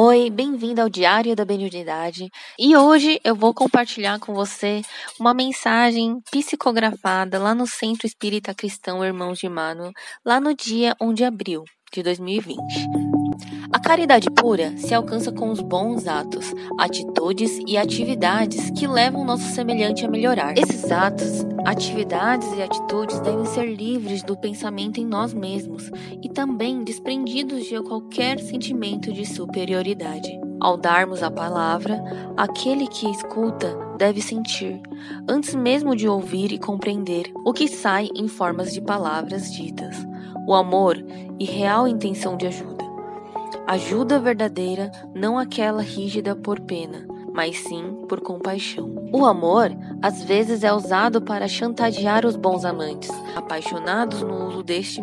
Oi, bem-vindo ao Diário da Benignidade. E hoje eu vou compartilhar com você uma mensagem psicografada lá no Centro Espírita Cristão Irmãos de Mano, lá no dia 1 de abril de 2020. A caridade pura se alcança com os bons atos, atitudes e atividades que levam nosso semelhante a melhorar. Esses atos, atividades e atitudes devem ser livres do pensamento em nós mesmos e também desprendidos de qualquer sentimento de superioridade. Ao darmos a palavra, aquele que escuta deve sentir, antes mesmo de ouvir e compreender o que sai em formas de palavras ditas, o amor e real intenção de ajuda. Ajuda verdadeira, não aquela rígida por pena, mas sim por compaixão. O amor, às vezes, é usado para chantagear os bons amantes, apaixonados no uso deste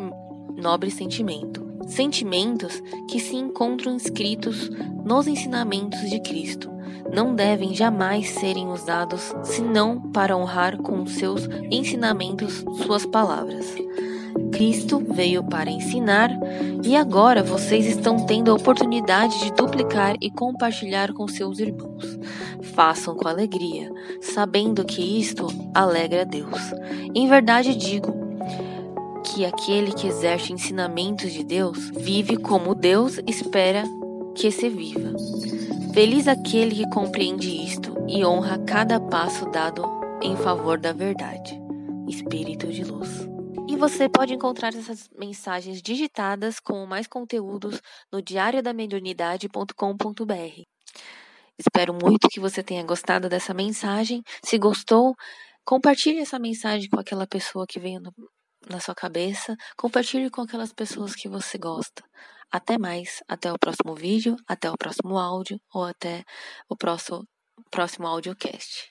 nobre sentimento. Sentimentos que se encontram inscritos nos ensinamentos de Cristo não devem jamais serem usados senão para honrar com seus ensinamentos suas palavras. Cristo veio para ensinar e agora vocês estão tendo a oportunidade de duplicar e compartilhar com seus irmãos. Façam com alegria, sabendo que isto alegra a Deus. Em verdade digo que aquele que exerce ensinamentos de Deus vive como Deus espera que se viva. Feliz aquele que compreende isto e honra cada passo dado em favor da verdade. Espírito de luz. Você pode encontrar essas mensagens digitadas com mais conteúdos no diariodamediunidade.com.br. Espero muito que você tenha gostado dessa mensagem. Se gostou, compartilhe essa mensagem com aquela pessoa que veio no, na sua cabeça. Compartilhe com aquelas pessoas que você gosta. Até mais, até o próximo vídeo, até o próximo áudio ou até o próximo, próximo audiocast.